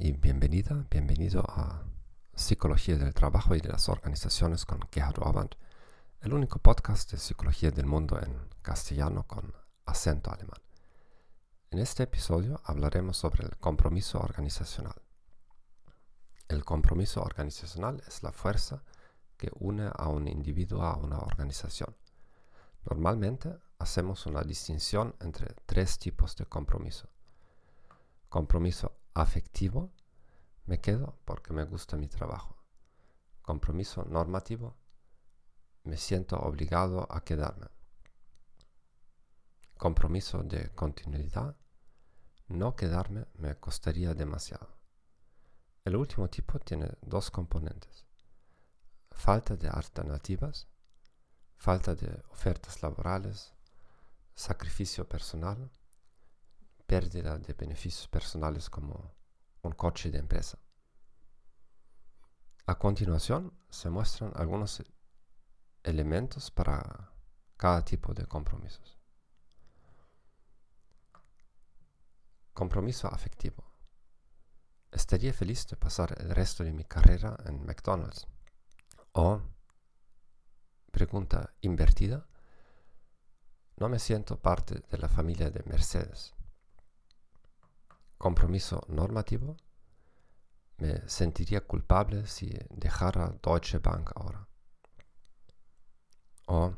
y bienvenida, bienvenido a Psicología del Trabajo y de las Organizaciones con Gerhard Orband, el único podcast de psicología del mundo en castellano con acento alemán. En este episodio hablaremos sobre el compromiso organizacional. El compromiso organizacional es la fuerza que une a un individuo a una organización. Normalmente hacemos una distinción entre tres tipos de compromiso. Compromiso afectivo, me quedo porque me gusta mi trabajo. Compromiso normativo, me siento obligado a quedarme. Compromiso de continuidad, no quedarme me costaría demasiado. El último tipo tiene dos componentes. Falta de alternativas, falta de ofertas laborales, sacrificio personal, pérdida de beneficios personales como un coche de empresa. A continuación se muestran algunos elementos para cada tipo de compromisos. Compromiso afectivo. Estaría feliz de pasar el resto de mi carrera en McDonald's. O, pregunta invertida, no me siento parte de la familia de Mercedes. Compromiso normativo. Me sentiría culpable si dejara Deutsche Bank ahora. O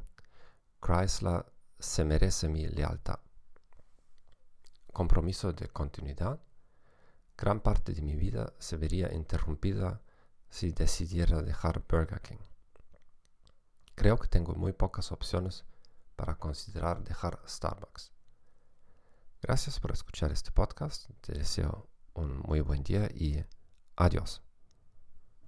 Chrysler se merece mi lealtad. Compromiso de continuidad. Gran parte de mi vida se vería interrumpida si decidiera dejar Burger King. Creo que tengo muy pocas opciones para considerar dejar Starbucks. Gracias por escuchar este podcast. Te deseo un muy buen día y adiós.